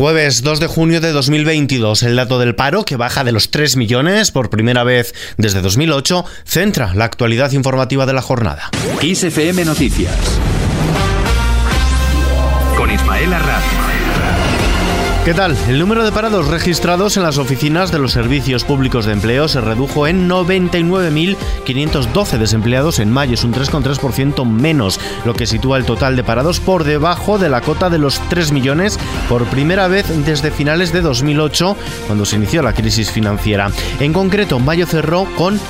Jueves 2 de junio de 2022, el dato del paro, que baja de los 3 millones por primera vez desde 2008, centra la actualidad informativa de la jornada. XFM Noticias. Con Ismael Arranz. ¿Qué tal? El número de parados registrados en las oficinas de los servicios públicos de empleo se redujo en 99.512 desempleados en mayo, es un 3,3% menos, lo que sitúa el total de parados por debajo de la cota de los 3 millones por primera vez desde finales de 2008, cuando se inició la crisis financiera. En concreto, mayo cerró con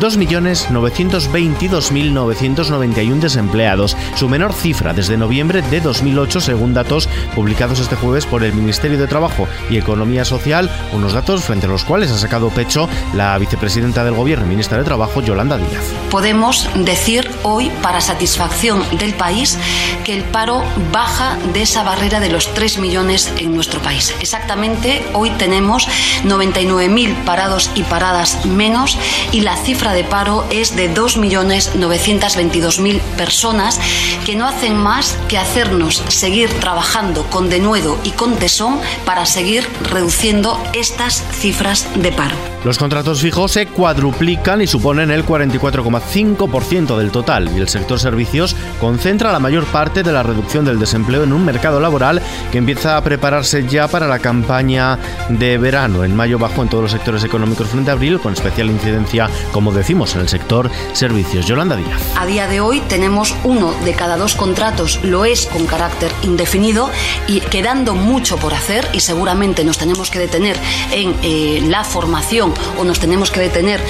2.922.991 desempleados, su menor cifra desde noviembre de 2008 según datos publicados este jueves por el Ministerio de Trabajo y Economía Social, unos datos frente a los cuales ha sacado pecho la vicepresidenta del Gobierno y ministra de Trabajo, Yolanda Díaz. Podemos decir hoy, para satisfacción del país, que el paro baja de esa barrera de los 3 millones en nuestro país. Exactamente, hoy tenemos 99.000 parados y paradas menos y la cifra de paro es de 2.922.000 personas que no hacen más que hacernos seguir trabajando con denuedo y con tesón para seguir reduciendo estas cifras de paro. Los contratos fijos se cuadruplican y suponen el 44,5% del total y el sector servicios concentra la mayor parte de la reducción del desempleo en un mercado laboral que empieza a prepararse ya para la campaña de verano. En mayo bajó en todos los sectores económicos frente a abril, con especial incidencia como decimos, en el sector servicios. Yolanda Díaz. A día de hoy tenemos uno de cada dos contratos, lo es con carácter indefinido y quedando mucho por hacer y seguramente nos tenemos que detener en eh, la formación o nos tenemos que detener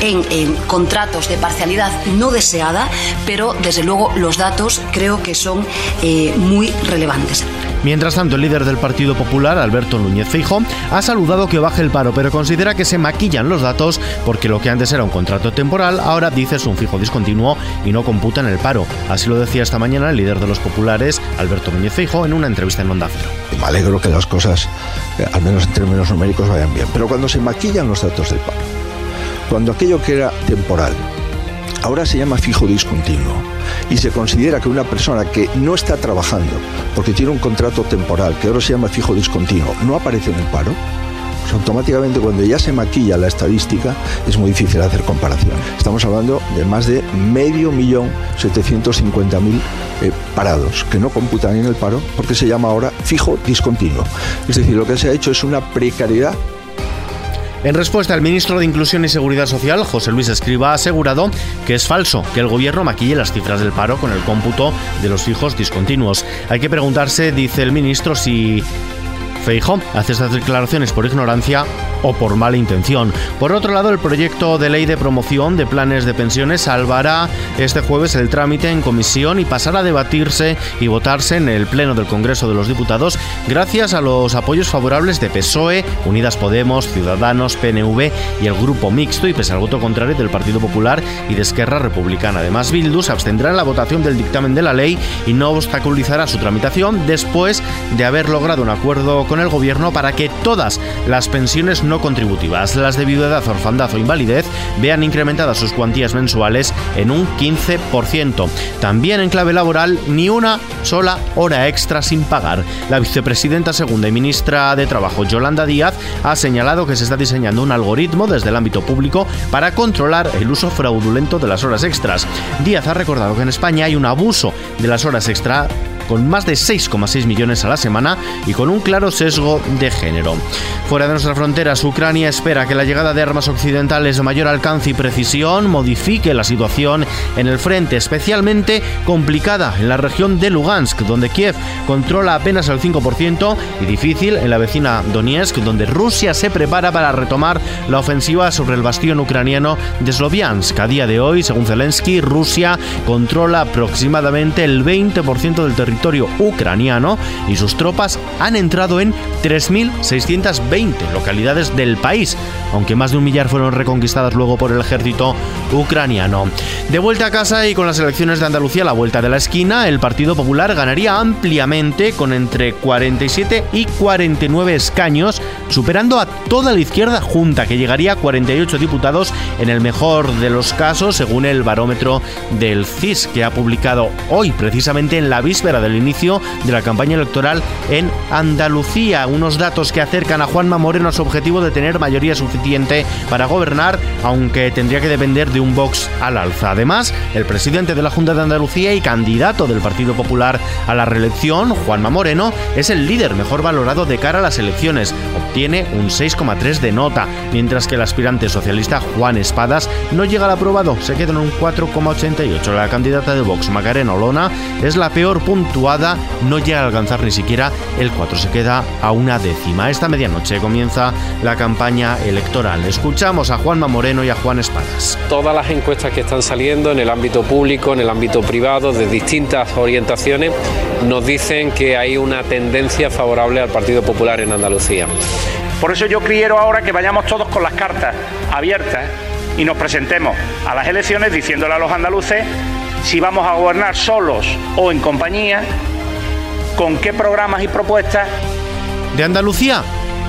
en, contratos de parcialidad no deseada, pero desde luego los datos creo que son eh, muy relevantes. Mientras tanto, el líder del Partido Popular, Alberto Núñez Feijo, ha saludado que baje el paro, pero considera que se maquillan los datos porque lo que antes era un contrato temporal, ahora dice es un fijo discontinuo y no computa en el paro. Así lo decía esta mañana el líder de los populares, Alberto Núñez Feijo, en una entrevista en Onda Cero. Me alegro que las cosas, eh, al menos en términos numéricos, vayan bien. Pero cuando se maquillan los datos del paro, cuando aquello que era temporal, ahora se llama fijo discontinuo y se considera que una persona que no está trabajando porque tiene un contrato temporal que ahora se llama fijo discontinuo no aparece en el paro, pues automáticamente cuando ya se maquilla la estadística es muy difícil hacer comparación. Estamos hablando de más de medio millón 750 mil eh, parados que no computan en el paro porque se llama ahora fijo discontinuo. Es decir, lo que se ha hecho es una precariedad en respuesta, el ministro de Inclusión y Seguridad Social, José Luis Escriba, ha asegurado que es falso que el gobierno maquille las cifras del paro con el cómputo de los fijos discontinuos. Hay que preguntarse, dice el ministro, si Feijóo hace estas declaraciones por ignorancia o por mala intención. Por otro lado, el proyecto de ley de promoción de planes de pensiones salvará este jueves el trámite en comisión y pasará a debatirse y votarse en el Pleno del Congreso de los Diputados gracias a los apoyos favorables de PSOE, Unidas Podemos, Ciudadanos, PNV y el Grupo Mixto y pese al voto contrario del Partido Popular y de Esquerra Republicana. Además, Bildu se abstendrá en la votación del dictamen de la ley y no obstaculizará su tramitación después de haber logrado un acuerdo con el gobierno para que todas las pensiones no contributivas, las de viudedad, orfandad o invalidez, vean incrementadas sus cuantías mensuales en un 15%. También en clave laboral, ni una sola hora extra sin pagar. La vicepresidenta segunda y ministra de Trabajo, Yolanda Díaz, ha señalado que se está diseñando un algoritmo desde el ámbito público para controlar el uso fraudulento de las horas extras. Díaz ha recordado que en España hay un abuso de las horas extra con más de 6,6 millones a la semana y con un claro sesgo de género. Fuera de nuestras fronteras, Ucrania espera que la llegada de armas occidentales de mayor alcance y precisión modifique la situación en el frente, especialmente complicada en la región de Lugansk, donde Kiev controla apenas el 5%, y difícil en la vecina Donetsk, donde Rusia se prepara para retomar la ofensiva sobre el bastión ucraniano de Sloviansk. A día de hoy, según Zelensky, Rusia controla aproximadamente el 20% del territorio ucraniano y sus tropas han entrado en 3.620 localidades del país, aunque más de un millar fueron reconquistadas luego por el ejército ucraniano. De vuelta a casa y con las elecciones de Andalucía la vuelta de la esquina, el Partido Popular ganaría ampliamente con entre 47 y 49 escaños superando a toda la izquierda junta, que llegaría a 48 diputados en el mejor de los casos, según el barómetro del CIS, que ha publicado hoy, precisamente en la víspera del inicio de la campaña electoral en Andalucía. Unos datos que acercan a Juanma Moreno a su objetivo de tener mayoría suficiente para gobernar, aunque tendría que depender de un Vox al alza. Además, el presidente de la Junta de Andalucía y candidato del Partido Popular a la reelección, Juanma Moreno, es el líder mejor valorado de cara a las elecciones. Obtiene un 6,3 de nota, mientras que el aspirante socialista Juan Espadas no llega al aprobado, se queda en un 4,88. La candidata de Vox, Macarena Olona, es la peor puntuada, no llega a alcanzar ni siquiera el 4, se queda a una décima. Esta medianoche comienza la campaña electoral. Escuchamos a Juanma Moreno y a Juan Espadas. Todas las encuestas que están saliendo en el ámbito público, en el ámbito privado, de distintas orientaciones, nos dicen que hay una tendencia favorable al Partido Popular en Andalucía. Por eso yo quiero ahora que vayamos todos con las cartas abiertas y nos presentemos a las elecciones diciéndole a los andaluces si vamos a gobernar solos o en compañía, con qué programas y propuestas. De Andalucía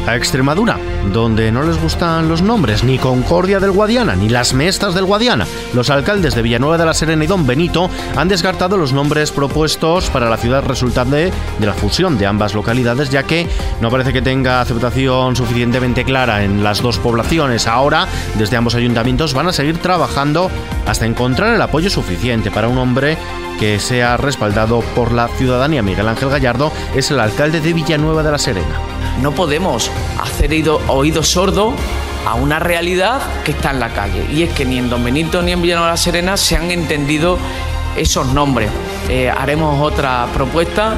a Extremadura donde no les gustan los nombres, ni Concordia del Guadiana, ni las Mestas del Guadiana. Los alcaldes de Villanueva de la Serena y Don Benito han descartado los nombres propuestos para la ciudad resultante de la fusión de ambas localidades, ya que no parece que tenga aceptación suficientemente clara en las dos poblaciones. Ahora, desde ambos ayuntamientos van a seguir trabajando hasta encontrar el apoyo suficiente para un hombre que sea respaldado por la ciudadanía. Miguel Ángel Gallardo es el alcalde de Villanueva de la Serena. No podemos hacer oído sordo a una realidad que está en la calle. Y es que ni en Don Benito ni en Villanueva de la Serena se han entendido esos nombres. Eh, haremos otra propuesta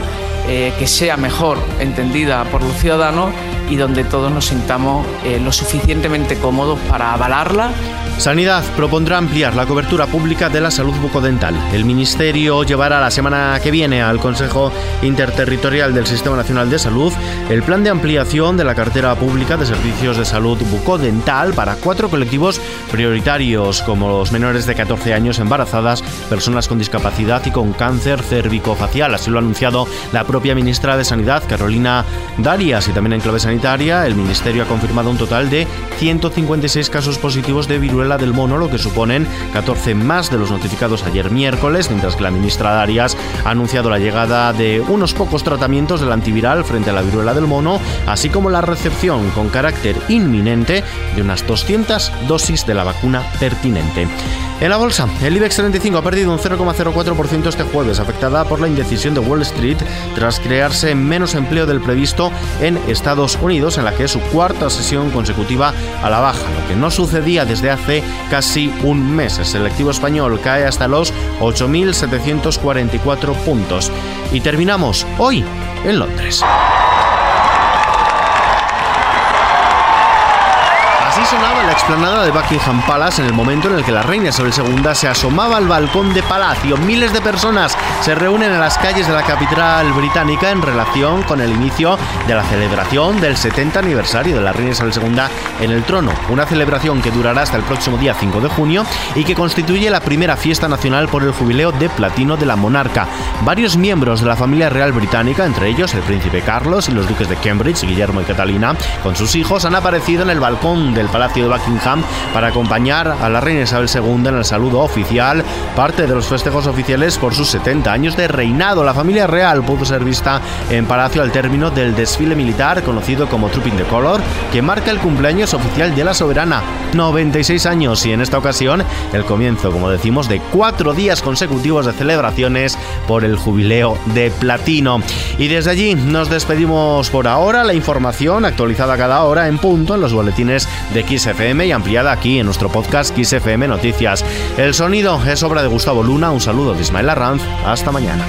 eh, que sea mejor entendida por los ciudadanos y donde todos nos sintamos eh, lo suficientemente cómodos para avalarla Sanidad propondrá ampliar la cobertura pública de la salud bucodental. El Ministerio llevará la semana que viene al Consejo Interterritorial del Sistema Nacional de Salud el plan de ampliación de la cartera pública de servicios de salud bucodental para cuatro colectivos prioritarios como los menores de 14 años embarazadas, personas con discapacidad y con cáncer cervicofacial. Así lo ha anunciado la propia ministra de Sanidad, Carolina Darias, y también en clave sanitaria el Ministerio ha confirmado un total de 156 casos positivos de viruela del mono, lo que suponen 14 más de los notificados ayer miércoles, mientras que la ministra Darias ha anunciado la llegada de unos pocos tratamientos del antiviral frente a la viruela del mono, así como la recepción con carácter inminente de unas 200 dosis de la vacuna pertinente. En la bolsa, el IBEX 35 ha perdido un 0,04% este jueves, afectada por la indecisión de Wall Street tras crearse menos empleo del previsto en Estados Unidos, en la que es su cuarta sesión consecutiva a la baja, lo que no sucedía desde hace casi un mes. El selectivo español cae hasta los 8.744 puntos. Y terminamos hoy en Londres. Sonaba la explanada de Buckingham Palace en el momento en el que la reina Isabel II se asomaba al balcón de palacio. Miles de personas se reúnen en las calles de la capital británica en relación con el inicio de la celebración del 70 aniversario de la reina Isabel II en el trono. Una celebración que durará hasta el próximo día 5 de junio y que constituye la primera fiesta nacional por el jubileo de platino de la monarca. Varios miembros de la familia real británica, entre ellos el príncipe Carlos y los duques de Cambridge, Guillermo y Catalina, con sus hijos, han aparecido en el balcón del Palacio de Buckingham para acompañar a la reina Isabel II en el saludo oficial, parte de los festejos oficiales por sus 70 años de reinado. La familia real pudo ser vista en Palacio al término del desfile militar conocido como Trooping the Color, que marca el cumpleaños oficial de la soberana, 96 años, y en esta ocasión el comienzo, como decimos, de cuatro días consecutivos de celebraciones por el jubileo de platino. Y desde allí nos despedimos por ahora. La información actualizada cada hora en punto en los boletines de XFM y ampliada aquí en nuestro podcast XFM Noticias. El sonido es obra de Gustavo Luna. Un saludo de Ismael Arranz. Hasta mañana.